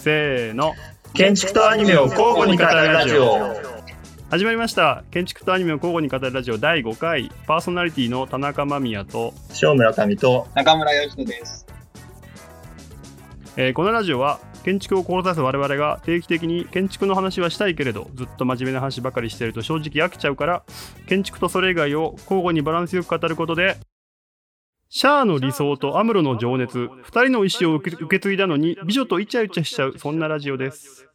せーの。建築とアニメを交互に語るラジオ。始まりました。建築とアニメを交互に語るラジオ。第5回。パーソナリティの田中間宮と、塩村民と。中村義人です。えーこのラジオは建築を志す我々が定期的に建築の話はしたいけれどずっと真面目な話ばかりしてると正直飽きちゃうから建築とそれ以外を交互にバランスよく語ることでシャアの理想とアムロの情熱2人の意思を受け継いだのに美女とイチャイチャしちゃうそんなラジオです。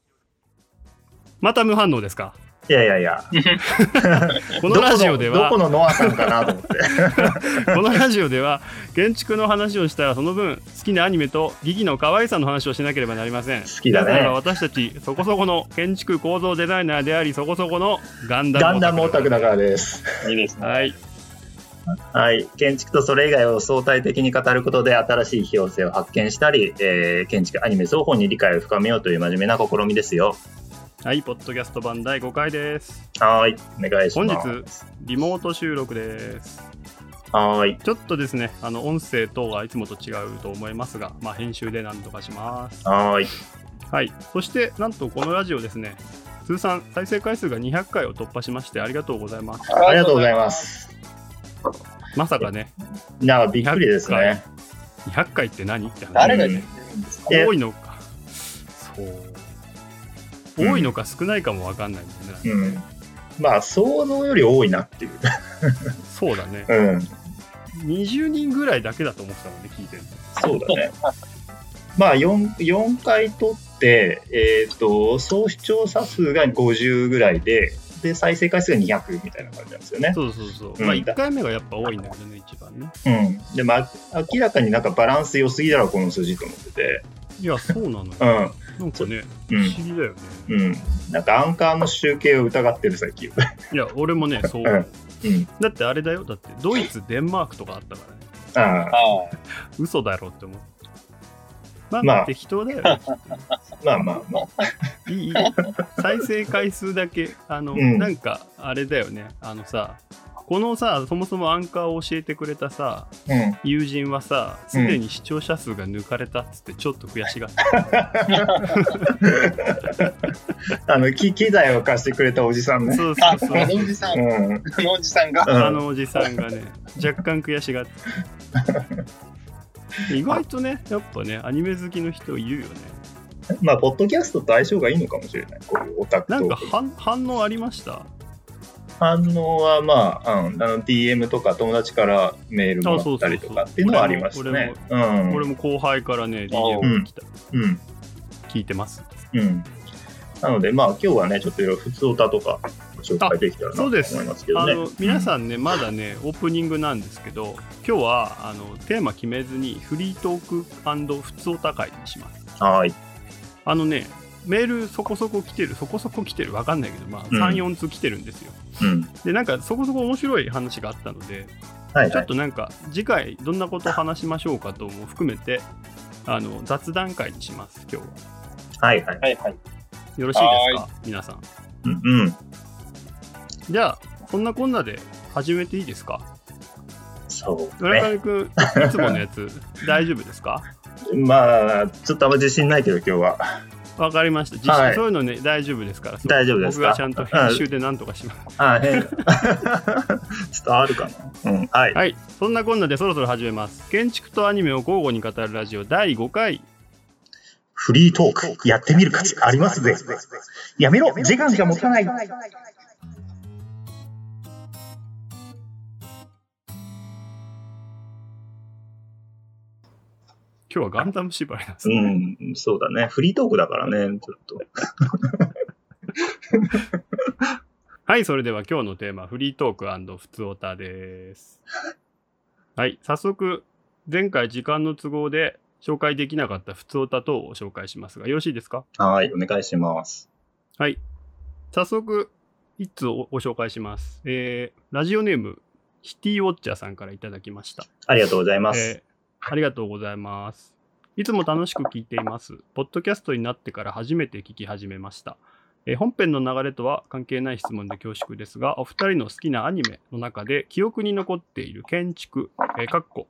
また無反応ですか？いやいやいや。このラジオではどこのノアさんかなと思って。このラジオでは建築の話をしたらその分好きなアニメとギギの可愛さの話をしなければなりません。好きだね。なぜなら私たちそこそこの建築構造デザイナーでありそこそこのガンダムガンダムオタクだからですいいですね。はいはい。建築とそれ以外を相対的に語ることで新しい費用性を発見したり、えー建築アニメ双方に理解を深めようという真面目な試みですよ。はい。ポッドキャスト版第5回です。はい。お願いし本ます。日リモート収録です。はい。ちょっとですねあの音声等がいつもと違うと思いますが、まあ、編集で何とかします。はい。はい。そしてなんとこのラジオですね。通算再生回数が200回を突破しましてありがとうございます。ありがとうございますまさかね。なんかびっくりですね。200回。って何？って話誰が言ってるんですか？え多いのか。そう。うん。多いのか少ないかも分かんないもんね、うん。まあ想像より多いなっていう。そうだね。うん。20人ぐらいだけだと思ってたもんね聞いてるそうだね。まあ4、4回撮って、えっ、と、総視聴者数が50ぐらいで、で、再生回数が200みたいな感じなんですよね。そうそうそう、うんまあ1回目がやっぱ多いんだけどね一番ねうん。で、まあ、明らかになんかバランス良すぎだろ、この数字と思ってて。いやそうなのよ、うん。なんかね不うん。思議だよね、うん。なんかアンカーの集計を疑ってる、最近。いや俺もねそう、うんうん。だってあれだよだってドイツデンマークとかあったからねああ、あ嘘だろって思うまあ、まあ適当だよねまあまあまあ。いい再生回数だけ。あの、うん。なんかあれだよね。あのさこのさそもそもアンカーを教えてくれたさうん。友人はさすでに視聴者数が抜かれたっつってちょっと悔しがって、あの、機機材を貸してくれたおじさんね。そうそうあ、そう。このおじさん、こうん。のおじさんが、うん。あのおじさんがね若干悔しがって 意外とねやっぱねアニメ好きの人いるよね まあ、ポッドキャストと相性がいいのかもしれない。こういうオタクとなんか反反応ありました？反応はまあ、うん、あの DM とか友達からメールもらったりとかっていうのはありましたね。うん。俺も後輩からねあ DM が来た、うん。聞いてますうん。なので、まあ今日はね、ちょっといろいろ普通歌とかご紹介できたらなと思いそうですますけどね。あの皆さんね、まだねオープニングなんですけど今日はあのテーマ決めずにフリートーク普通お高いにしますうんはい。あのねメールそこそこ来てるそこそこ来てるわかんないけどまあうん34通来てるんですよ、うん。でなんかそこそこ面白い話があったのではい、はい。ちょっとなんか次回どんなことを話しましょうかとも含めてあの雑談会にします今日ははい、はい。はいはい。よろしいですか？皆さんうん、うん。じゃあそんなこんなで始めていいですか？そう村ね。上君いつものやつ 大丈夫ですか？まあ、ちょっとあんま自信ないけど、今日は。わかりました。実際、はいそういうのね、大丈夫ですから。大丈夫ですか？僕がちゃんと編集で何とかします。あ、変。ちょっとあるかな。うん。はい。はい。そんなこんなでそろそろ始めます。建築とアニメを交互に語るラジオ第5回。フリートーク、やってみる価値ありますぜ。やめろ、時間しか持たない。今日はガンダム縛りなんですうね。ん、そうだね。フリートークだからね、ちょっと。はい。それでは今日のテーマ、フリートーク普通オタです。はい。早速、前回時間の都合で紹介できなかった普通オタ等を紹介しますが、よろしいですか？はい、お願いします。はい。早速、一通をご紹介します？えー、ラジオネーム、シティウォッチャーさんからいただきました。ありがとうございます。えーありがとうございます。いつも楽しく聞いています。ポッドキャストになってから初めて聞き始めました。えー本編の流れとは関係ない質問で恐縮ですが、お二人の好きなアニメの中で記憶に残っている建築、えーかっこ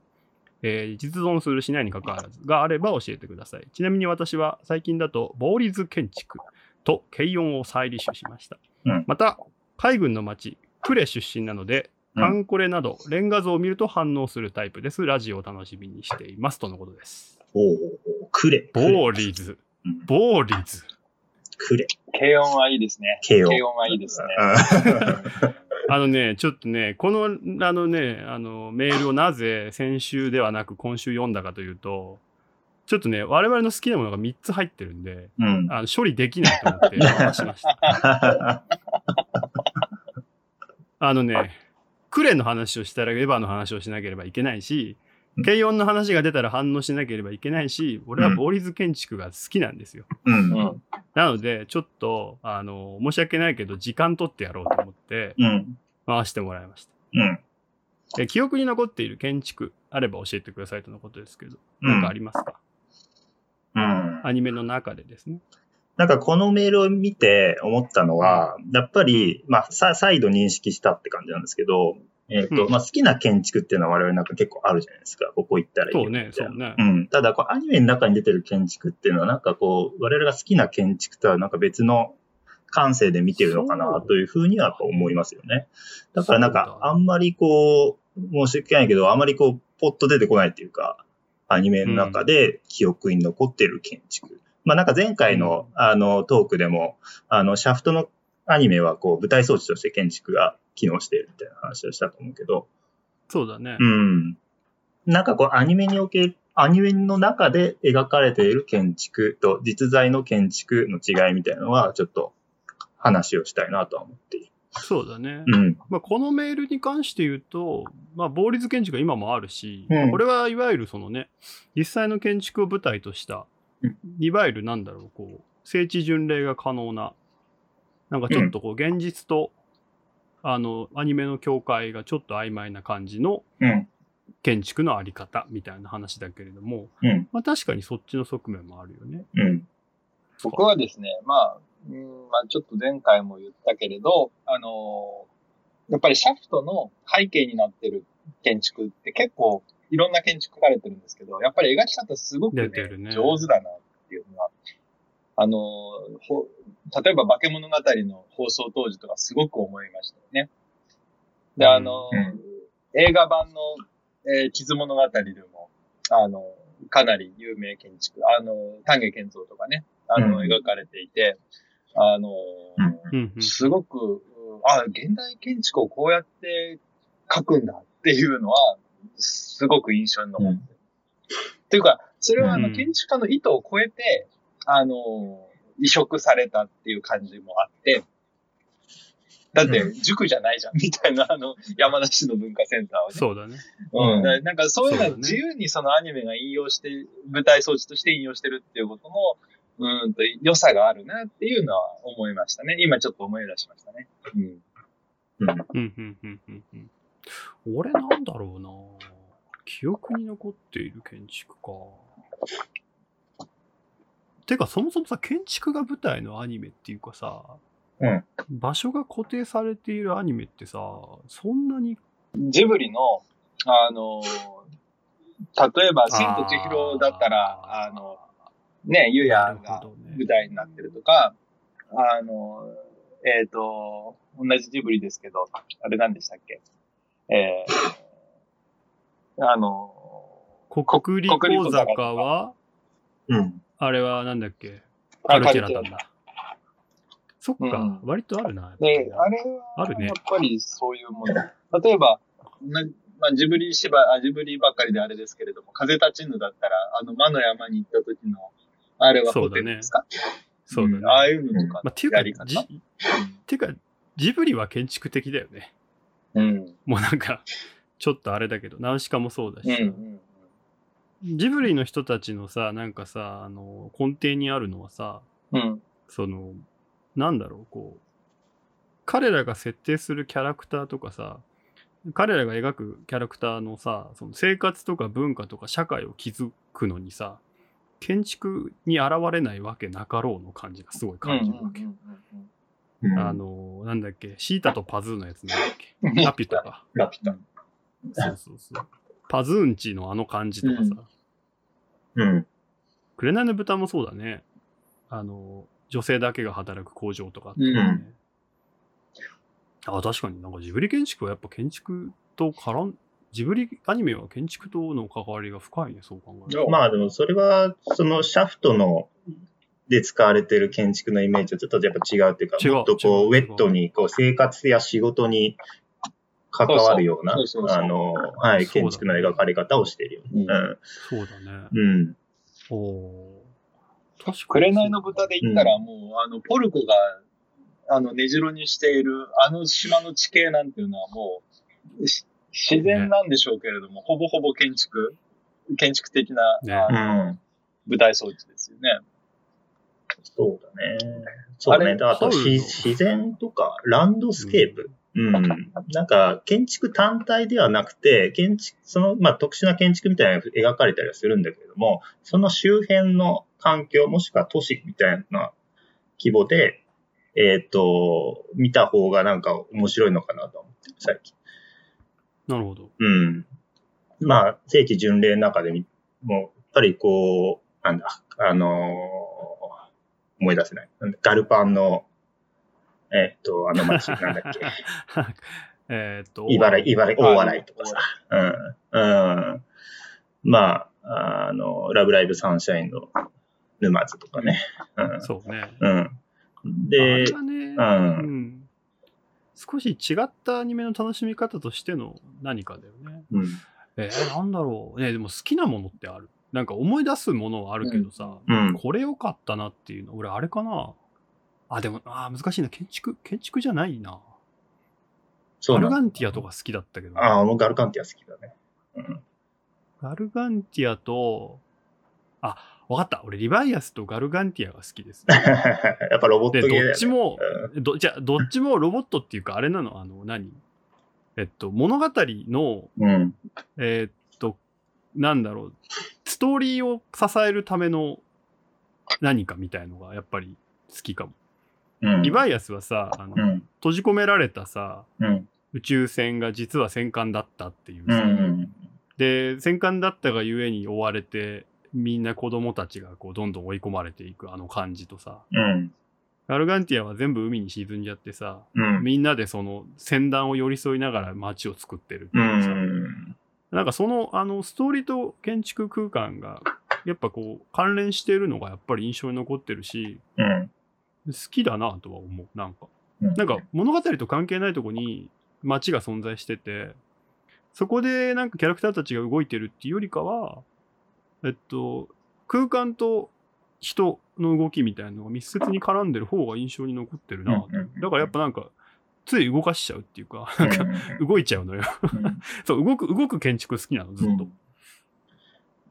えー実存するしないに関わらずがあれば教えてください。ちなみに私は最近だと、ボーリズ建築と軽音を再履修しました。うんまた、海軍の町、呉出身なので、うんパンコレなど、レンガ像を見ると反応するタイプです。ラジオを楽しみにしています。とのことです。おおクレ。ボーリズ。うんボーリズ。クレ。軽音はいいですね。軽音軽音はいいですね。あのね、ちょっとね、この、あのね、あの、メールをなぜ先週ではなく今週読んだかというと、ちょっとね、我々の好きなものが3つ入ってるんで、うん。あの処理できないと思って 話しました。あのね、クレの話をしたらエヴァの話をしなければいけないしうん、軽音の話が出たら反応しなければいけないし、俺はボーリズ建築が好きなんですよ。うん。うん。なので、ちょっと、あの、申し訳ないけど、時間取ってやろうと思って、うん。回してもらいました。うん。え記憶に残っている建築あれば教えてくださいとのことですけど、うんなんかありますか、うん。アニメの中でですね。なんかこのメールを見て思ったのは、やっぱり、まあ、さ再度認識したって感じなんですけど、えっ、と、うんまあ、好きな建築っていうのは我々なんか結構あるじゃないですか。ここ行ったらいいよそうね、みたいうね。うん。ただ、こう、アニメの中に出てる建築っていうのは、なんかこう、我々が好きな建築とはなんか別の感性で見てるのかなというふうには思いますよね。だからなんかあんまりこう、申し訳ないけど、あんまりこう、ポッと出てこないっていうか、アニメの中で記憶に残ってる建築。まあなんか前回の、あの、トークでも、あの、シャフトのアニメはこう、舞台装置として建築が機能しているみたいな話をしたと思うけど、そうだね。うん。なんかこう、アニメにおける、アニメの中で描かれている建築と実在の建築の違いみたいなのは、ちょっと話をしたいなとは思っている。そうだね。うん。まあ、このメールに関して言うと、まあ、法律建築が今もあるし、うんこれはいわゆるそのね、実際の建築を舞台としたうん、いわゆるなんだろう、こう、聖地巡礼が可能な、なんかちょっとこう、現実と、あの、アニメの境界がちょっと曖昧な感じのうん。建築のあり方みたいな話だけれども、うん。まあ確かにそっちの側面もあるよね。うん。僕はですね、まあ、うんまあ、ちょっと前回も言ったけれど、あのーやっぱりシャフトの背景になってる建築って結構いろんな建築書かれてるんですけど、やっぱり描き方すごく、ねね。上手だなっていうのは、あのーほ例えば化け物語の放送当時とかすごく思いましたよね。で、あのーうん映画版の、えー地図物語でも、あのかなり有名建築、あの、丹下健三とかね、あの、うん。描かれていて、あの、うん。うんすごく、うんあ、現代建築をこうやって描くんだっていうのは、すごく印象に残ってる。っていうか、それはあの、うん建築家の意図を超えて、あの、移植されたっていう感じもあって、だって、塾じゃないじゃん、みたいな、あの、山梨の文化センターはね。そうだね。うん。なんかそういうのは自由にそのアニメが引用して、舞台装置として引用してるっていうことの、うーんと良さがあるなっていうのは思いましたね。今ちょっと思い出しましたね。うんうんうんうんうん俺なんだろうな。記憶に残っている建築か。てか、そもそもさ、建築が舞台のアニメっていうかさ、うん。場所が固定されているアニメってさ、そんなに、ジブリの、あの、例えば、千と千尋だったら、あの、ね、ゆやが舞台になってるとか、あの、えっ、と、同じジブリですけど、あれ何でしたっけ？えー、あの、国立小小坂坂は、うん。あれはなんだっけ？カあルチェラタンだ。そっか、うん割とあるな。で、あれは、あるねやっぱりそういうもの。例えば、なまあ、ジブリ芝あ、ジブリばっかりであれですけれども、風立ちぬだったら、あの、魔の山に行った時の、あれはホテルですか？そうだね。んああいうのとかまあ、っていうか。じ、っていうか、ジブリは建築的だよね。うん。もうなんか、ちょっとあれだけど、ナウシカもそうだしさ、うん。うん。ジブリの人たちのさ、なんかさ、あの、根底にあるのはさ、うん。その、なんだろう、こう、彼らが設定するキャラクターとかさ、彼らが描くキャラクターのさ、その生活とか文化とか社会を築くのにさ、建築に現れないわけなかろうの感じがすごい感じるわけ。うんあの、なんだっけ、シータとパズーのやつなんだっけ、うんラピュタか。ラピュタ。そうそうそう。パズーンチのあの感じとかさ、うん。紅の豚もそうだね。あの、女性だけが働く工場とかあって、うんうんあ、確かになんかジブリ建築はやっぱ建築と絡ん、ジブリアニメは建築との関わりが深いね、そう考えると。まあでもそれは、そのシャフトの、で使われてる建築のイメージとちょっとやっぱ違うっていうか、違うもっとこう、ウェットに、こう、生活や仕事に関わるようなそうそうそう、そうあの、はい、そうだ建築の描かれ方をしてるよね。うんそうだね。うん。うん。お。確かに。紅の豚で言ったらもう、あの、ポルコが、あの、根城にしている、あの島の地形なんていうのはもう、し自然なんでしょうけれども、ほぼほぼ建築、建築的な、ね。舞台装置ですよね。そうだね。そうだね。あと自然とか、ランドスケープ。うん。なんか、建築単体ではなくて、建築、その、まあ、特殊な建築みたいなのが描かれたりはするんだけれども、その周辺の環境、もしくは都市みたいな規模で、えっ、と、見た方がなんか面白いのかなと思ってる、最近。なるほど。うん。まあ、聖地巡礼の中でみ、もう、やっぱりこう、なんだ、あのー思い出せない。ガルパンの、えっと、あの街、なんだっけ。えーっと、茨城、茨城、はい大笑いとかさ。うん。うん。まあ、あの、ラブライブサンシャインの沼津とかね。うん。そうね。うん。あでうんん少し違ったアニメの楽しみ方としての何かだよね。うん。えー、なんだろう。ね、でも好きなものってある？なんか思い出すものはあるけどさ、うん。これ良かったなっていうの、俺あれかな？あ、でも、あー難しいな。建築、建築じゃないな。そうガルガンティアとか好きだったけど。ああ、もうガルカンティア好きだね。うん。ガルガンティアと、あ、わかった。俺、リバイアスとガルガンティアが好きです、やっぱロボッで、トゲーだよね。どっちも、うんど、じゃあどっちもロボットっていうか、あれなの、あの、何？えっと、物語の、うん。えーっと、なんだろう、ストーリーを支えるための何かみたいのが、やっぱり好きかも。うん。リバイアスはさ、あの、うん。閉じ込められたさ、うん。宇宙船が実は戦艦だったっていううさ、ん。で、戦艦だったがゆえに追われて、みんな子供たちがこうどんどん追い込まれていくあの感じとさ、うん。ガルガンティアは全部海に沈んじゃってさ、うん。みんなでその船団を寄り添いながら街を作ってるってういうさ、ん。なんかそのあのストーリーと建築空間がやっぱこう関連しているのがやっぱり印象に残ってるし、うん。好きだなとは思う。なんか。うん。なんか物語と関係ないとこに街が存在してて、そこでなんかキャラクターたちが動いてるっていうよりかは、えっと、空間と人の動きみたいなのが密接に絡んでる方が印象に残ってるなだからやっぱなんか、つい動かしちゃうっていうか、なんか動いちゃうのよ。そう、動く、動く建築好きなの、ずっと。うん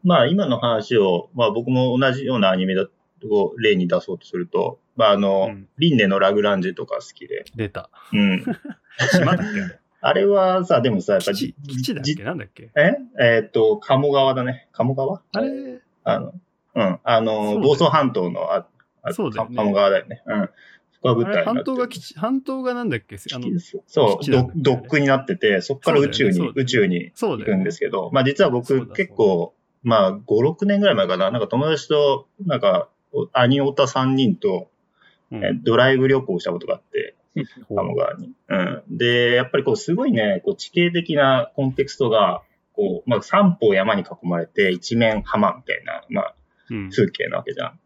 まあ今の話を、まあ僕も同じようなアニメだを例に出そうとすると、まああの、うんリンネのラグランジュとか好きで。出た。うん。島だっけあれ？あれはさ、でもさ、やっぱ基地、基地だっじけなんだっけ？え？えーっと、鴨川だね。鴨川？あれ、あの、うん。あの、房総半島の、あ、あそうだよね鴨川だよね。うん。そこは舞台になってる。島が基地、半島がなんだっけ？あの、そう、基地なんだドックになってて、そこから宇宙に、そうだよね。宇宙に行くんですけど、まあ実は僕だ結構、まあ5、6年ぐらい前かな、なんか友達と、なんか、お兄オタ3人と、うん。えドライブ旅行したことがあって、鴨川に。うん。で、やっぱりこうすごいね、こう地形的なコンテクストが、こう、まあ三方山に囲まれて一面浜みたいな、まあうん。風景なわけじゃん。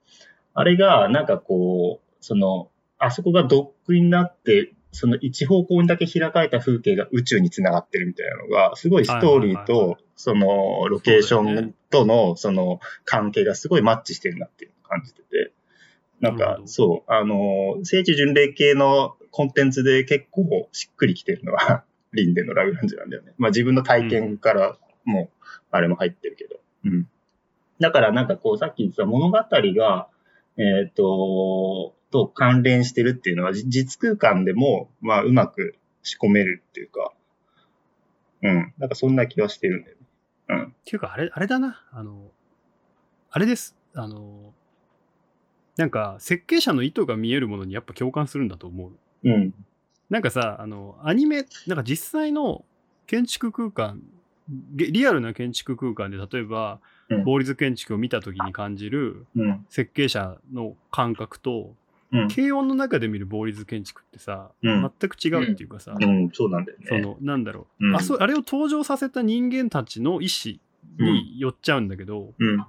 あれが、なんかこう、その、あそこがドックになって、その一方向にだけ開かれた風景が宇宙につながってるみたいなのが、すごいストーリーと、その、ロケーションとの、その、関係がすごいマッチしてるなっていうのを感じてて。なんかそう、あの、聖地巡礼系のコンテンツで結構しっくりきてるのは、リンデのラグランジュなんだよね。まあ自分の体験からも、あれも入ってるけど。うん。だからなんかこう、さっき言ってた物語が、えっ、と、と関連してるっていうのは、じ実空間でも、まあうまく仕込めるっていうか、うん。なんかそんな気はしてるんだよね。うん。っていうか、あれ、あれだな。あの、あれです。あの、なんか、設計者の意図が見えるものにやっぱ共感するんだと思う。うん。なんかさ、あの、アニメ、なんか実際の建築空間げリアルな建築空間で、例えばうん、法律建築を見たときに感じるうん。設計者の感覚と、うん。軽音の中で見る法律建築ってさ、うん全く違うっていうかさ、うん、そうなんだよね。その、なんだろう、うんあそうあれを登場させた人間たちの意思によっちゃうんだけど、うん。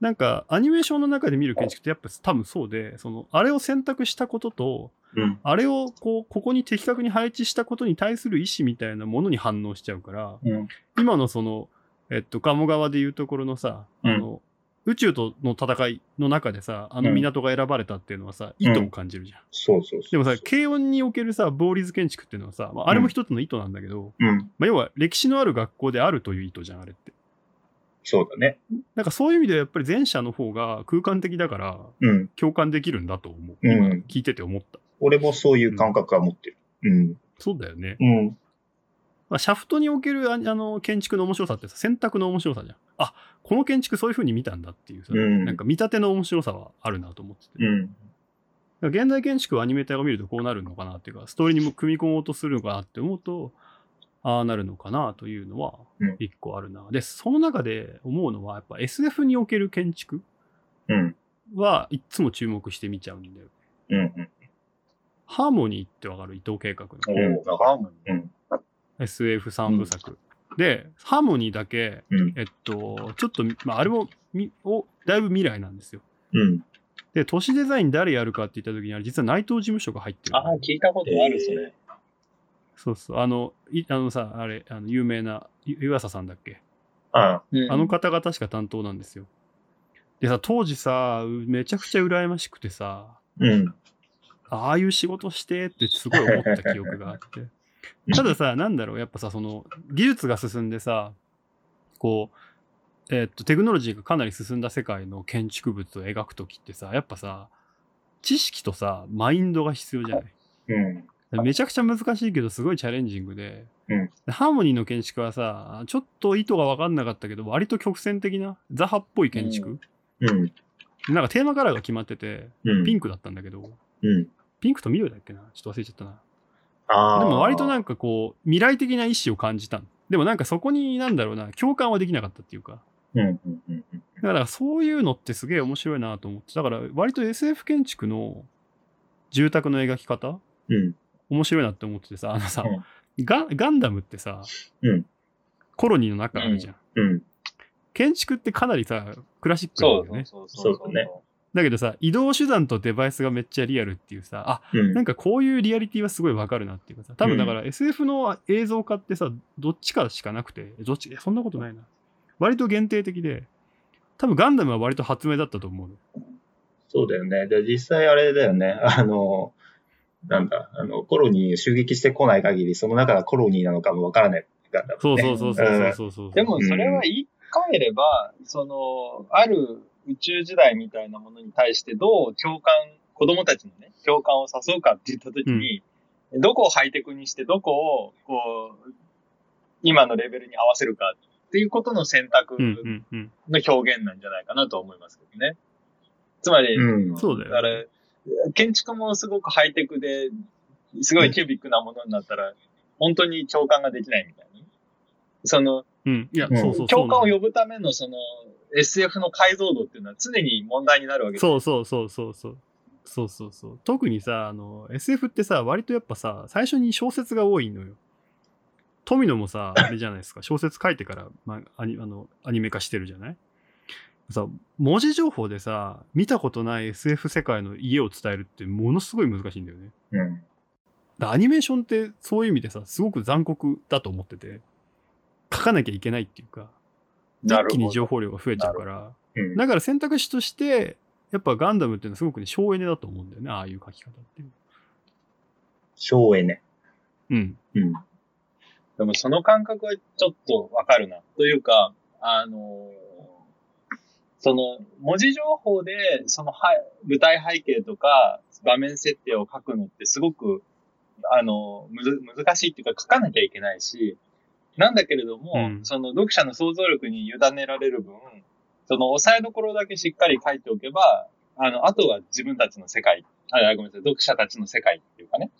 なんかアニメーションの中で見る建築ってやっぱ多分そうで、その、あれを選択したことと、うん。あれをこう、ここに的確に配置したことに対する意思みたいなものに反応しちゃうから、うん。今のその、えっと、鴨川でいうところのさ、うんあの、宇宙との戦いの中でさ、あの港が選ばれたっていうのはさ、意図を感じるじゃん。そうそうそう。でもさ、軽音におけるさ、ボーリズ建築っていうのはさ、まあ、あれも一つの意図なんだけど、うん。まあ、要は歴史のある学校であるという意図じゃん、あれって。そうだね。なんかそういう意味ではやっぱり前者の方が空間的だからうん。共感できるんだと思う。うん今聞いてて思った。俺もそういう感覚は持ってる。うん。そうだよね。うん。まあ、シャフトにおけるああの建築の面白さってさ、選択の面白さじゃん。あこの建築そういう風に見たんだっていうさ、うんなんか見立ての面白さはあるなと思ってて。うん。現代建築をアニメーターが見るとこうなるのかなっていうか、ストーリーにも組み込もうとするのかなって思うと、ああなるのかなというのはうん一個あるな。で、その中で思うのは、やっぱ SF における建築うん。はいつも注目して見ちゃうんだよ。うん。うん。ハーモニーってわかる？伊藤計画の。うんおーハーモニーうん。SF3 部作。で、ハーモニーだけ、うん。えっと、ちょっと、まあ、あれもみお、だいぶ未来なんですよ。うん。で、都市デザイン誰やるかって言った時に、あれ実は内藤事務所が入ってる。ああ、聞いたことある、それ。そうそう。あの、いあのさ、あれ、あの有名な、ゆ湯浅さんだっけ？あうんあの方が確か担当なんですよ。でさ、当時さ、めちゃくちゃ羨ましくてさ、うん。ああいう仕事してってすごい思った記憶があって。たださ、なんだろう、やっぱさ、その、技術が進んでさ、こう、えーっと、テクノロジーがかなり進んだ世界の建築物を描くときってさ、やっぱさ、知識とさ、マインドが必要じゃない？うん。めちゃくちゃ難しいけど、すごいチャレンジングで、うんでハーモニーの建築はさ、ちょっと意図が分かんなかったけど、割と曲線的な、ザハっぽい建築、うん。なんかテーマカラーが決まってて、うん。ピンクだったんだけど、うん。ピンクと緑だっけな？ちょっと忘れちゃったな。ああ。でも割となんんかこう、未来的な意志を感じたのでもなんかそこになんだろうな、共感はできなかったっていうか。うん。うん。うん。うんだからそういうのってすげえ面白いなと思って。だから割と SF 建築の住宅の描き方うん。面白いなって思っててさ、あのさ、うんガガンダムってさ、うんコロニーの中あるじゃん。うん。建築ってかなりさ、クラシックそうなんだよね。そうそうそうだねだけどさ、移動手段とデバイスがめっちゃリアルっていうさ、あ、うん。なんかこういうリアリティはすごいわかるなっていうかさ、多分だから SF の映像化ってさ、どっちかしかなくて、どっち、いやそんなことないな。割と限定的で、多分ガンダムは割と発明だったと思うの。そうだよね。で、実際あれだよね。あの、なんだ、あの、コロニー襲撃してこない限り、その中がコロニーなのかもわからないからだもんね。そうそうそうそうそうそう。でもそれは言い換えれば、その、ある宇宙時代みたいなものに対してどう共感、子供たちのね、共感を誘うかって言ったときに、どこをハイテクにして、どこを、こう、今のレベルに合わせるかっていうことの選択うんうんうん。の表現なんじゃないかなと思いますけどね。つまり、うんそうだよねだから、建築もすごくハイテクで、すごいキュービックなものになったら、本当に共感ができないみたいな。その、うん。いや、うんそうそうそう。共感を呼ぶためのその SF の解像度っていうのは常に問題になるわけそうそうそうそうそう。そうそうそう。特にさ、あの、SF ってさ、割とやっぱさ、最初に小説が多いのよ。富野もさ、あれじゃないですか、小説書いてから、まあ、アニあのアニメ化してるじゃない？さ、文字情報でさ、見たことない SF 世界の家を伝えるってものすごい難しいんだよね。うん。だアニメーションってそういう意味でさ、すごく残酷だと思ってて、書かなきゃいけないっていうか、一気に情報量が増えちゃうから、うん。だから選択肢として、やっぱガンダムっていうのはすごくね、省エネだと思うんだよね、ああいう書き方っていう。省エネ。うん。うん。でもその感覚はちょっとわかるな。というか、あのその文字情報でそのは舞台背景とか場面設定を書くのってすごく、あのむず難しいっていうか書かなきゃいけないし、なんだけれども、うん。その読者の想像力に委ねられる分、その押さえどころだけしっかり書いておけば、あの、あとは自分たちの世界、あ、ごめんなさい、読者たちの世界っていうかね、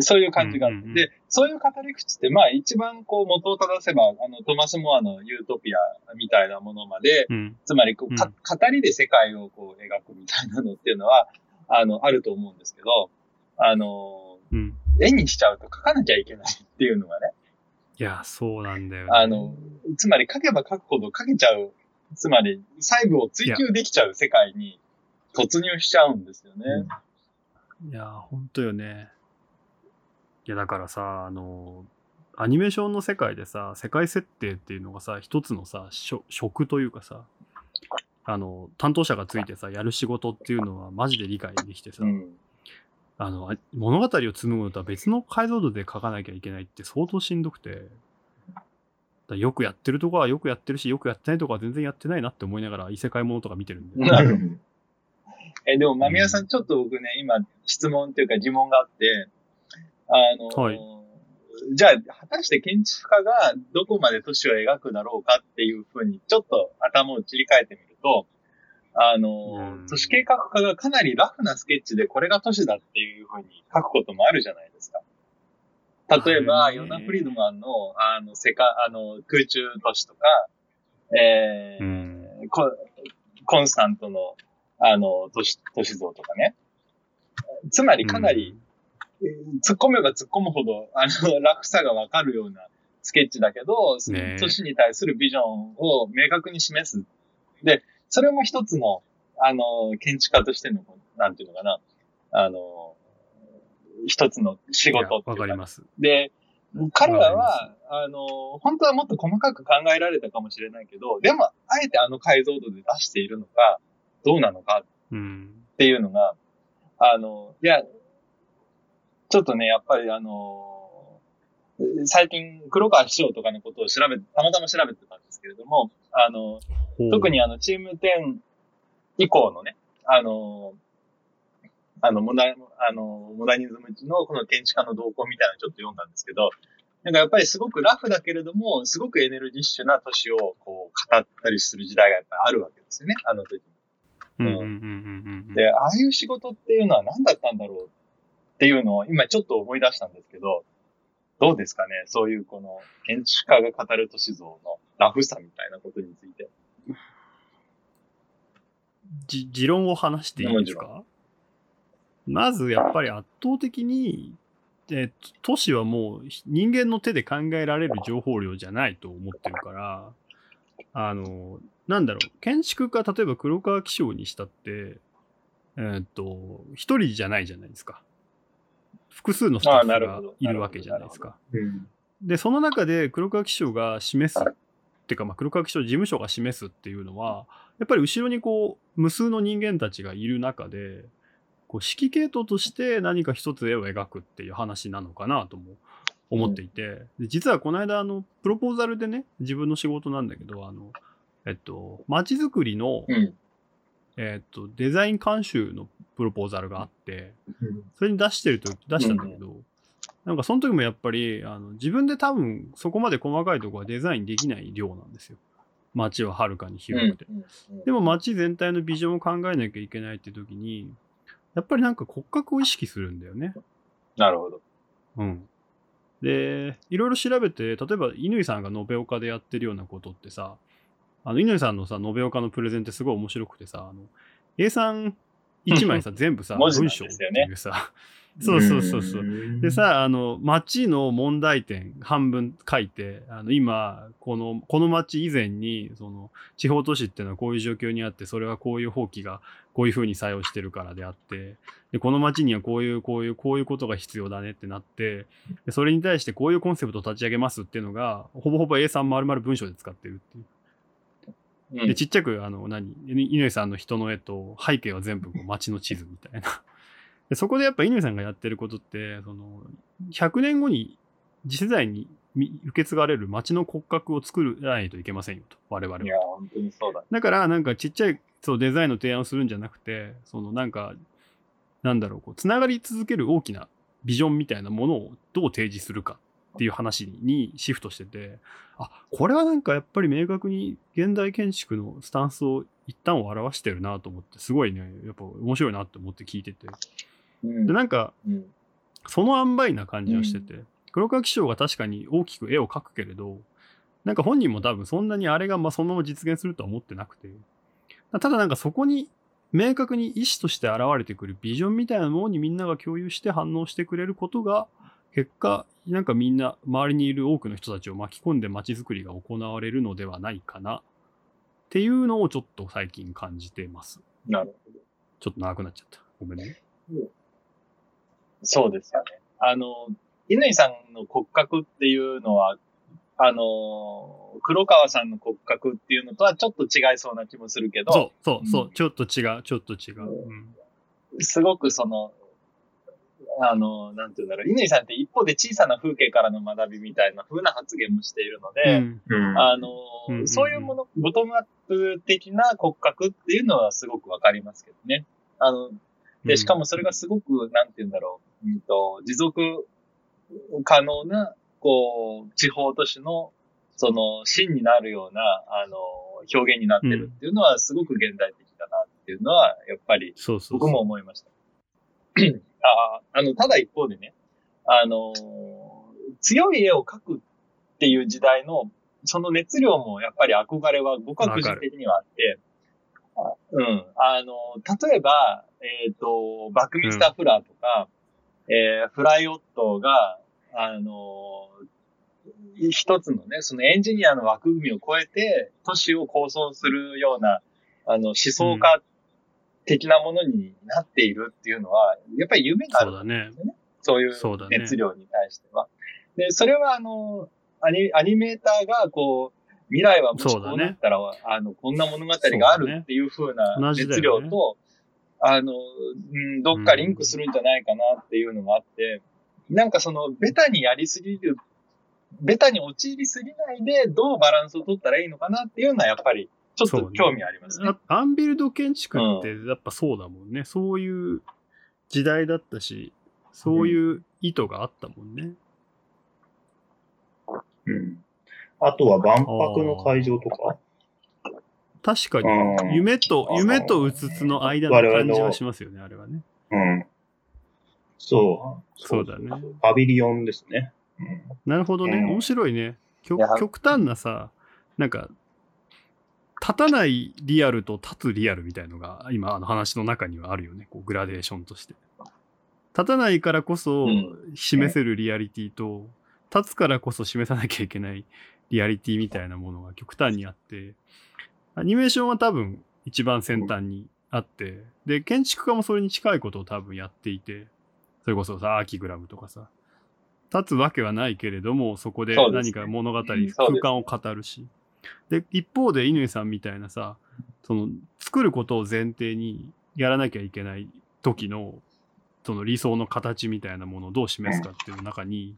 そういう感じがあって、うんうんうん。で、そういう語り口って、まあ一番こう元を正せば、あの、トマス・モアのユートピアみたいなものまで、うん。つまりこう、か語りで世界をこう描くみたいなのっていうのは、あの、あると思うんですけど、あの、うん。絵にしちゃうと書かなきゃいけないっていうのがね、いや、そうなんだよね。あの、つまり書けば書くほど書けちゃう、つまり細部を追求できちゃう世界に突入しちゃうんですよね。いや、ほんとよね。いや、だからさ、あの、アニメーションの世界でさ、世界設定っていうのがさ、一つのさ、しょ職というかさ、あの、担当者がついてさ、やる仕事っていうのはマジで理解できてさ、うん。あの、あ物語を紡ぐのとは別の解像度で書かなきゃいけないって相当しんどくて、だよくやってるとこはよくやってるし、よくやってないとこは全然やってないなって思いながら異世界ものとか見てるんで。なるほどえ、でも、まみやさん、ちょっと僕ね、今、質問っていうか疑問があって、あの、はい。じゃあ、果たして建築家がどこまで都市を描くだろうかっていうふうに、ちょっと頭を切り替えてみると、あのうん、都市計画家がかなりラフなスケッチでこれが都市だっていうふうに書くこともあるじゃないですか。例えば、はいヨナ・フリードマンの、あの、世界、あの、空中都市とか、えーうん。ココンスタントの、あの、都市、都市像とかね。つまりかなり、突っ込めば突っ込むほど、あの、楽さがわかるようなスケッチだけど、ねえ都市に対するビジョンを明確に示す。で、それも一つの、あの、建築家としての、なんていうのかな、あの、一つの仕事わかります。で、彼らわは、あの、本当はもっと細かく考えられたかもしれないけど、でも、あえてあの解像度で出しているのか、どうなのかうん。っていうのが、あの、いや、ちょっとね、やっぱりあの、最近、黒川師匠とかのことを調べ、たまたま調べてたんですけれども、あの、特にあの、チーム10以降のね、あの、あの、モダあの、モダニズムのこの建築家の動向みたいなのをちょっと読んだんですけど、なんかやっぱりすごくラフだけれども、すごくエネルギッシュな都市をこう語ったりする時代がやっぱりあるわけですよね、あの時。うんうんうんうんうん。で、ああいう仕事っていうのは何だったんだろうっていうのを今ちょっと思い出したんですけど、どうですかねそういうこの建築家が語る都市像のラフさみたいなことについて。じ持論を話していいですか？まずやっぱり圧倒的に、え都市はもう人間の手で考えられる情報量じゃないと思ってるから、あの、なんだろう、建築家、例えば黒川紀章にしたって、えっと、一人じゃないじゃないですか。複数のスタッフがいるわけじゃないですか。うんで、その中で黒川紀章が示す、っていうか、まあ、黒川紀章事務所が示すっていうのは、やっぱり後ろにこう、無数の人間たちがいる中で、こう指揮系統として何か一つ絵を描くっていう話なのかなとも思っていて、で実はこの間、あの、プロポーザルでね、自分の仕事なんだけど、あの、えっと、街づくりの、うん。えっと、デザイン監修のプロポーザルがあって、うんそれに出してると、出したんだけど、なんかその時もやっぱり、あの、自分で多分そこまで細かいところはデザインできない量なんですよ。街ははるかに広くて。でも街全体のビジョンを考えなきゃいけないって時に、やっぱりなんか骨格を意識するんだよね。なるほど。うん。で、いろいろ調べて、例えば乾さんが延岡でやってるようなことってさ、あの、乾さんのさ、延岡のプレゼンってすごい面白くてさ、あの、A3 1枚さ、全部さ、文章っていうさ、そうそうそうそう。で、さ、あの、町の問題点半分書いて、あの、今、この、この町以前に、その、地方都市っていうのはこういう状況にあって、それはこういう法規がこういうふうに作用してるからであって、で、この町にはこういう、こういう、こういうことが必要だねってなって、でそれに対してこういうコンセプトを立ち上げますっていうのが、ほぼほぼ A3 丸々文章で使ってるっていう。うんで、ちっちゃく、あの、何、乾さんの人の絵と、背景は全部こう街の地図みたいな。でそこでやっぱ乾さんがやってることって、その、100年後に次世代にみ受け継がれる街の骨格を作らないといけませんよと、我々は。いや、本当にそうだ。だから、なんかちっちゃい、そう、デザインの提案をするんじゃなくて、そのなんか、なんだろう、こう、つながり続ける大きなビジョンみたいなものをどう提示するかっていう話にシフトしてて、あ、これはなんかやっぱり明確に現代建築のスタンスを一旦を表してるなと思って、すごいね、やっぱ面白いなって思って聞いてて。うんで、なんか、うんその塩梅な感じはしてて、黒川紀章が確かに大きく絵を描くけれど、なんか本人も多分そんなにあれがまあそのまま実現するとは思ってなくて、ただなんかそこに明確に意思として現れてくるビジョンみたいなものにみんなが共有して反応してくれることが、結果、なんかみんな周りにいる多くの人たちを巻き込んで街づくりが行われるのではないかなっていうのをちょっと最近感じてます。なるほど。ちょっと長くなっちゃった。ごめんね。そうですよね。あの、乾さんの骨格っていうのは、あの、黒川さんの骨格っていうのとはちょっと違いそうな気もするけど、そう、そう、そうう、んちょっと違う、ちょっと違う。うんすごくその、あの、なんて言うんだろう、乾さんって一方で小さな風景からの学びみたいな風な発言もしているので、うんうん。あの、うんうんうんそういうもの、ボトムアップ的な骨格っていうのはすごくわかりますけどね。あの、で、しかもそれがすごく、なんて言うんだろう、うんと、持続可能な、こう、地方都市の、その、芯になるような、あの、表現になってるっていうのは、すごく現代的だなっていうのは、やっぱり。僕も思いました。ああの、ただ一方でね、あの、強い絵を描くっていう時代の、その熱量もやっぱり憧れは僕は個人的にはあって、あうん。あの、例えば、えっ、と、バックミスターフラーとか、えーフライオットが、あの、一つのね、そのエンジニアの枠組みを超えて、都市を構想するような、あの、思想家的なものになっているっていうのは、やっぱり夢があるそうだね。そういうそうだね。熱量に対しては。で、それはあの、アニアニメーターがこう、未来はもしこうなったら、あの、こんな物語があるっていう風な熱よね。量と、あの、うん、どっかリンクするんじゃないかなっていうのがあって、なんかその、ベタにやりすぎる、ベタに陥りすぎないで、どうバランスを取ったらいいのかなっていうのは、やっぱり、ちょっと興味ありますね。あアンビルド建築ってやっぱそうだもんね。そういう時代だったし、そういう意図があったもんね。うん。あとは万博の会場とか？確かうんに、夢と、夢とうつつの間の感じはしますよね、あれはね。うん。そう。そうだね。パビリオンですね。うんなるほどね。うん面白いね。極端なさ、なんか、立たないリアルと立つリアルみたいのが、今、あの話の中にはあるよね。こうグラデーションとして。立たないからこそうん示せるリアリティと、立つからこそ示さなきゃいけないリアリティみたいなものが極端にあって、アニメーションは多分一番先端にあって、で、建築家もそれに近いことを多分やっていて、それこそさ、アーキグラムとかさ、立つわけはないけれども、そこで何か物語、うんそうです空間を語るし。で、一方で乾さんみたいなさ、その、作ることを前提にやらなきゃいけない時の、その理想の形みたいなものをどう示すかっていう中に、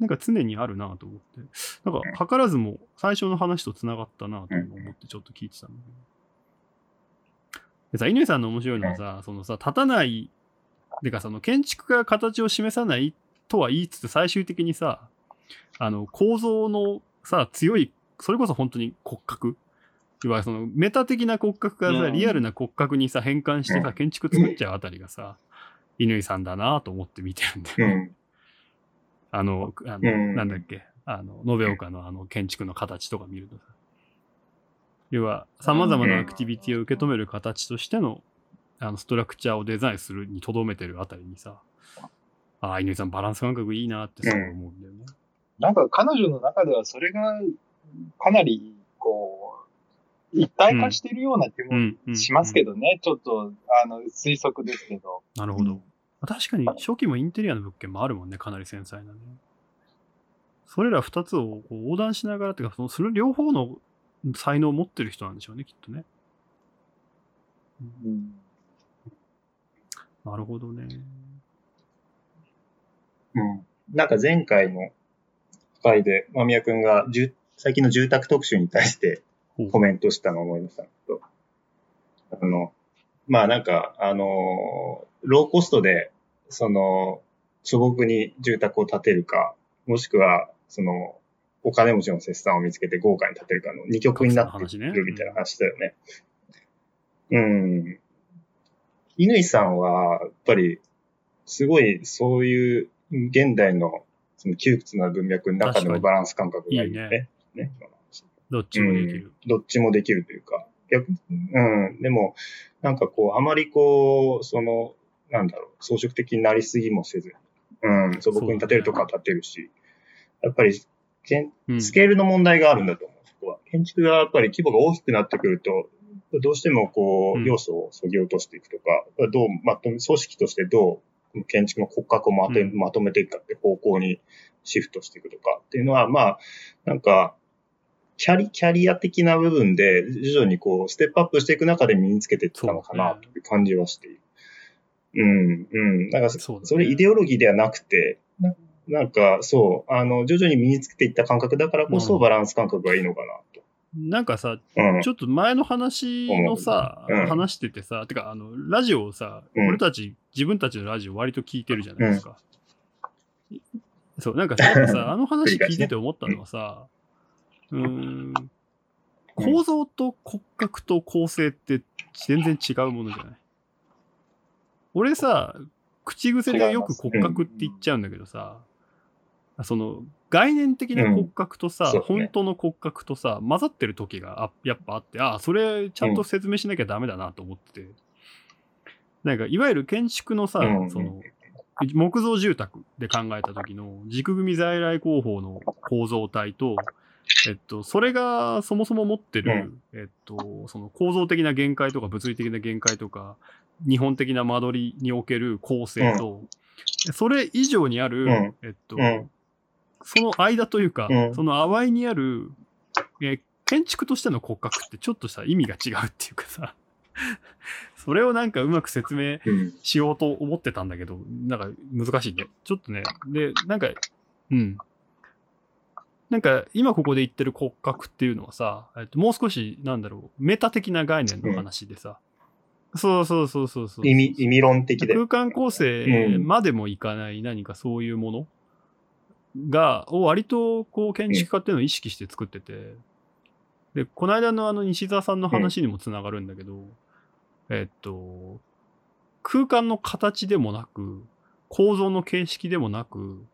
なんか常にあるなと思って、なんか図らずも最初の話と繋がったなと思ってちょっと聞いてたんだけど。でさ、乾さんの面白いのはさ、そのさ、立たない、てかその建築が形を示さないとは言いつつ最終的にさ、あの構造のさ、強い、それこそ本当に骨格いわゆるそのメタ的な骨格からさ、うんリアルな骨格にさ、変換してさ、うん建築作っちゃうあたりがさ、乾さんだなと思って見てるんで。うん。あの、あのうんなんだっけ、あの、延岡のあの建築の形とか見るとさ。要は、様々なアクティビティを受け止める形としての、あの、ストラクチャーをデザインするに留めてるあたりにさ、ああ、乾さんバランス感覚いいなってすごい思うんだよね。なんか彼女の中ではそれがかなり、こう、一体化しているような気もうん、うん。しますけど。どね。ちょっと、あの、推測ですけど。なるほど。確かに初期もインテリアの物件もあるもんね、かなり繊細なね。それら二つをこう横断しながらっていうか、そのその両方の才能を持ってる人なんでしょうね、きっとね。うんなるほどね。うん。なんか前回の回で、間宮くんがじゅ最近の住宅特集に対してコメントしたのを思い出したんですけど、あの、まあなんか、あの、ローコストで、その、素朴に住宅を建てるか、もしくは、その、お金持ちの切断を見つけて豪華に建てるかの二極になってるみたいな話だよね。うん。乾さんは、やっぱり、すごいそういう現代のその窮屈な文脈の中でのバランス感覚がいいよね。いいねどっちもできる。うんどっちもできるというか、逆、うん、でも、なんかこう、あまりこう、その、なんだろう、装飾的になりすぎもせず。に、うん、素朴に立てるとかは立てるし、やっぱり、スケールの問題があるんだと思う、そこは。建築がやっぱり規模が大きくなってくると、どうしてもこう、うん。要素を削ぎ落としていくとか、どうまとめ、組織としてどう建築の骨格をまとめ,、うん。まとめていくかって方向にシフトしていくとか。っていうのは、まあ、なんか、キャリ、キャリア的な部分で、徐々にこう、ステップアップしていく中で身につけていったのかな、という感じはしている。うん、うん。だからそ、そうだねそれイデオロギーではなくて、ななんか、そう、あの、徐々に身につけていった感覚だからこそ、うんバランス感覚がいいのかなと。なんかさ、うん。ちょっと前の話のさ、うん話しててさ、てか、あの、ラジオをさ、うん俺たち、自分たちのラジオ割と聞いてるじゃないですか。そう、なんかさ、さ、あの話聞いてて思ったのはさ、うーん、構造と骨格と構成って全然違うものじゃない？俺さ、口癖でよく骨格って言っちゃうんだけどさ、その概念的な骨格とさ、うんね。本当の骨格とさ、混ざってる時があやっぱあって、ああ、それちゃんと説明しなきゃダメだなと思ってて。なんか、いわゆる建築のさ、うん。その、木造住宅で考えた時の軸組在来工法の構造体と、えっと、それがそもそも持ってる、えっと、その構造的な限界とか物理的な限界とか、日本的な間取りにおける構成と、それ以上にある、うんえっと、うんその間というか、うんその淡いにある、えー建築としての骨格ってちょっとした意味が違うっていうかさ、それをなんかうまく説明うん。しようと思ってたんだけど、なんか難しいね。ちょっとね。で、なんか、うん。なんか今ここで言ってる骨格っていうのはさ、えっと、もう少し、なんだろう、メタ的な概念の話でさ、そうそうそうそうそう。意味、意味論的で。空間構成までもいかない何かそういうものが、を割とこう建築家っていうのを意識して作ってて、で、この間のあの西澤さんの話にもつながるんだけど、えっと、空間の形でもなく、構造の形式でもなく、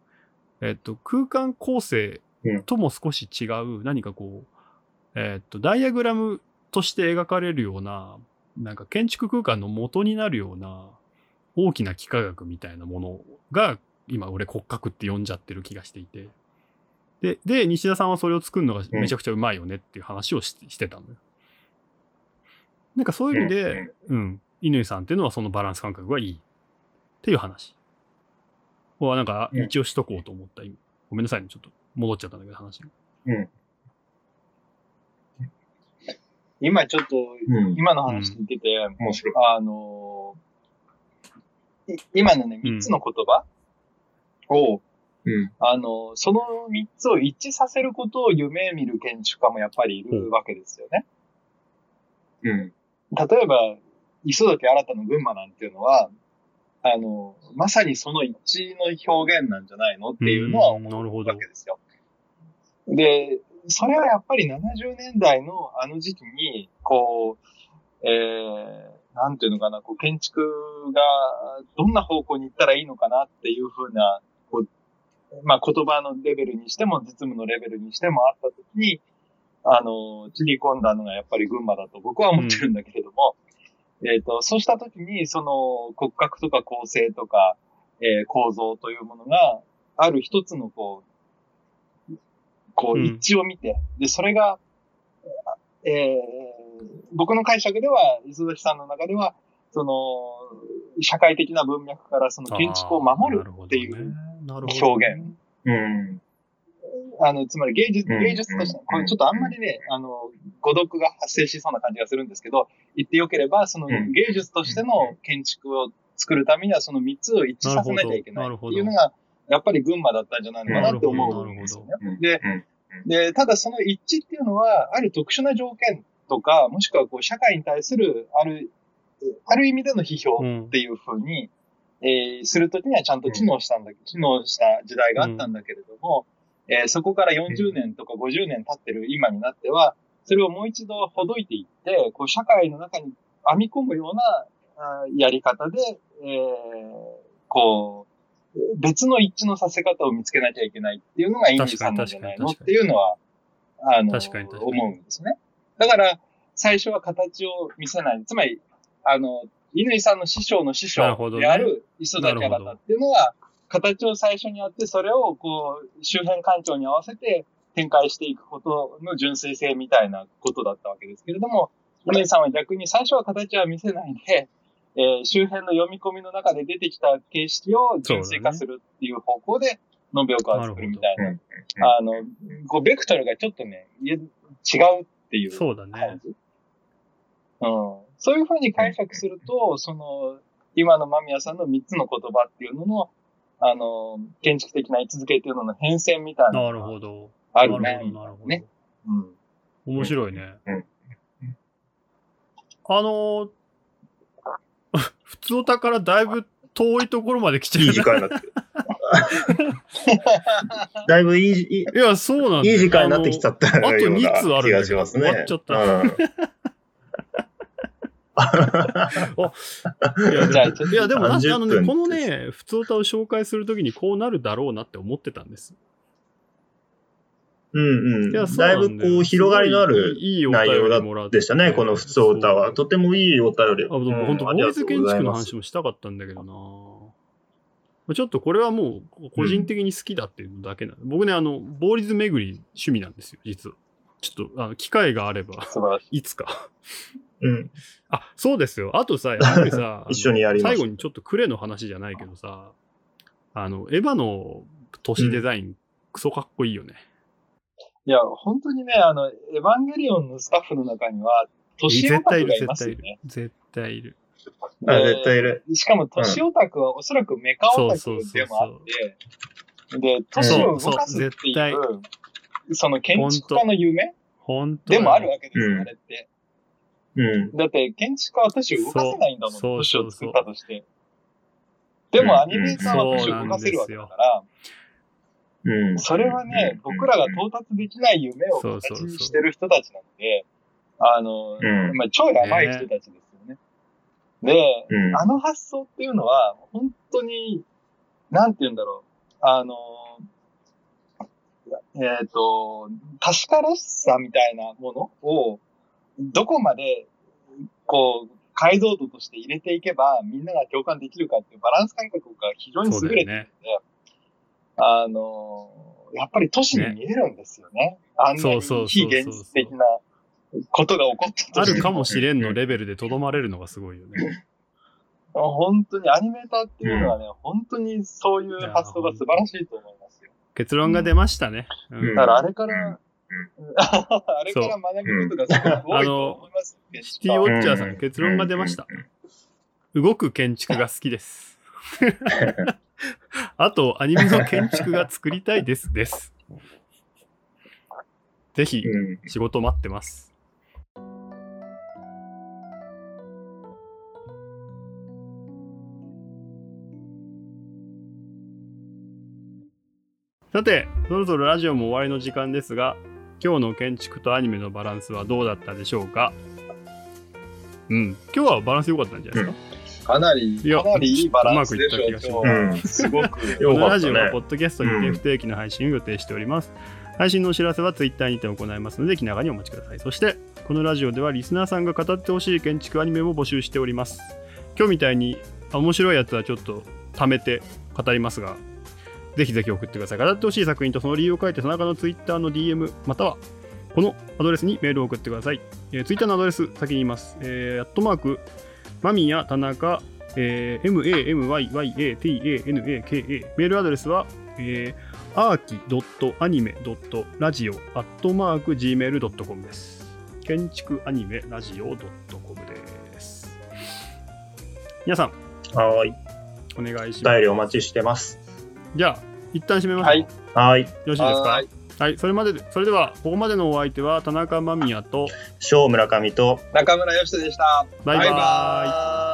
えっと、空間構成とも少し違う、何かこう、えっと、ダイアグラムとして描かれるような、なんか建築空間の元になるような大きな幾何学みたいなものが今俺骨格って呼んじゃってる気がしていて。で、で、西田さんはそれを作るのがめちゃくちゃうまいよねっていう話をししてたのよ。なんかそういう意味で、うん、乾さんっていうのはそのバランス感覚がいいっていう話。ここはなんかうん一応しとこうと思った。今ごめんなさいね、ちょっと戻っちゃったんだけど話が。うん。今ちょっと、うん。今の話聞いてて、面白い。あのい今のね、うん三つの言葉を、うん。あの、その三つを一致させることを夢見る建築家もやっぱりいるわけですよね。うん。例えば、磯崎新の群馬なんていうのは、あの、まさにその一致の表現なんじゃないのっていうのは思うほどわけですよ。で、それはやっぱり70年代のあの時期に、こう、えー、なんていうのかな、こう、建築がどんな方向に行ったらいいのかなっていうふうな、こう、まあ言葉のレベルにしても実務のレベルにしてもあった時に、あの、切り込んだのがやっぱり群馬だと僕は思ってるんだけれども、えっ、と、そうした時に、その骨格とか構成とか、えー構造というものが、ある一つのこう、こうん。う一致を見て、で、それが、えー僕の解釈では、磯崎さんの中では、その、社会的な文脈からその建築を守るっていう表現。うん。あの、つまり芸術、うん。芸術としてうん、これちょっとあんまりね、あの、誤読が発生しそうな感じがするんですけど、言ってよければ、そのうん。芸術としての建築を作るためには、その3つを一致させなきゃいけないっていうのが、やっぱり群馬だったんじゃないのかなって思うんですよね。うんでうん、で、ただその一致っていうのは、ある特殊な条件とか、もしくはこう社会に対する、ある、ある意味での批評っていうふうに、えーするときにはちゃんと機能したんだけど、機能した時代があったんだけれども、えーそこから40年とか50年経ってる今になっては、それをもう一度ほどいていって、こう社会の中に編み込むようなやり方で、えーこ別の一致のさせ方を見つけなきゃいけないっていうのがインディさんなんじゃないのっていうのは、あの、思うんですね。だから、最初は形を見せない。つまり、あの、乾さんの師匠の師匠である磯田キャラだっていうのは、形を最初にやって、それをこう、周辺環境に合わせて展開していくことの純粋性みたいなことだったわけですけれども、乾さんは逆に最初は形は見せないで、えー周辺の読み込みの中で出てきた形式を純粋化するっていう方向で、延岡を作るみたいな。うんあの、こう、ベクトルがちょっとね、違うっていうそうだね。うん。そういうふうに解釈すると、その、今の間宮さんの3つの言葉っていうのの、あの、建築的な位置づけっていうのの変遷みたいななるほど。あるねなる。ほど、なるほど。ねうん。面白いね。うんあのー、普通お宝だいぶ遠いところまで来ちゃう。いい時間になってる。だいぶいい、いいいや、そうなんいい時間になってきちゃったあと二通ある気がしますね。終わっちゃったうん いや。いやでもあの30ね、分このね、普通歌を紹介するときにこうなるだろうなって思ってたんです。うんうん。いや、そうだいぶこう、広がりのある内容でしたね、この普通歌は。とてもいいお便り。あ、でも本当、ボーイズ建築の話もしたかったんだけどなちょっとこれはもう個人的に好きだっていうだけなの、僕ね、あの、ボーリズ巡り趣味なんですよ、実は。ちょっと、あの、機会があれば、い。いつか。うん。あ、そうですよ。あとさ、やっぱりさ、一緒にやり最後にちょっとクレの話じゃないけどさ、あの、エヴァの都市デザイン、クソかっこいいよね。いや、本当にね、あの、エヴァンゲリオンのスタッフの中には、都市オ絶対いる、タクがい絶対いるますよね。。絶対いる。あで絶対いる。しかも、都市オタクはおそらくメカオタクそうそうそうでもあって、で、都市を動かすっていそうそう絶対う、その建築家の夢本当でもあるわけですよ、うんあれって。うん。だって、建築家は都市を動かせないんだもん、そう都市を作ったとして。でも、うんアニメーターは都市を動かせるわけだから、うん。それはね、僕らが到達できない夢を形にしてる人たちなので、あの、うん。まあ、超やばい人たちですよね。で、うん。あの発想っていうのは、本当に、なんて言うんだろう。あの、えっ、と、確からしさみたいなものを、どこまで、こう、解像度として入れていけば、みんなが共感できるかっていうバランス感覚が非常に優れてるだよね。あの、やっぱり都市に見えるんですよね。あんなにそうそうそうそう非現実的なことが起こっあるかもしれんのレベルでとどまれるのがすごいよね。本当にアニメーターっていうのはね、本当にそういう発想が素晴らしいと思いますよ。結論が出ましたね。うんうんだからあれから、あれから学ぶことがすごいと思います。シティウォッチャーさん、結論が出ました。動く建築が好きです。あと、アニメの建築が作りたいです。です。ぜひ、うん。仕事待ってます。さて、そろそろラジオも終わりの時間ですが、今日の建築とアニメのバランスはどうだったでしょうか？うん、今日はバランス良かったんじゃないですか、かなり、かなりいいバランスでしょう、うまくいった気がしますごく。ラジオはポッドキャストにて不定期の配信を予定しております。配信のお知らせはツイッターにて行いますので気長にお待ちください。そして、このラジオではリスナーさんが語ってほしい建築アニメも募集しております。今日みたいにあ面白いやつはちょっと貯めて語りますが、ぜひぜひ送ってください。語ってほしい作品とその理由を書いて、その中のツイッターの DM またはこのアドレスにメールを送ってください。えー、ツイッターのアドレス先に言います。えー、アットマーク、マミヤ、田中、えー、mamyyatanaka メールアドレスは、えー、アーキ .anime.radio.gmail.com です。建築アニメラジオ .com です。皆さん、はーい。お願いします。お便りお待ちしてます。じゃあ、一旦締めましょう。はいよはい。ろしいですか？ははいい、それまでで、それでは、ここまでのお相手は田中間宮と、小村上と、中村義人でした。バイバイ。バイバーイ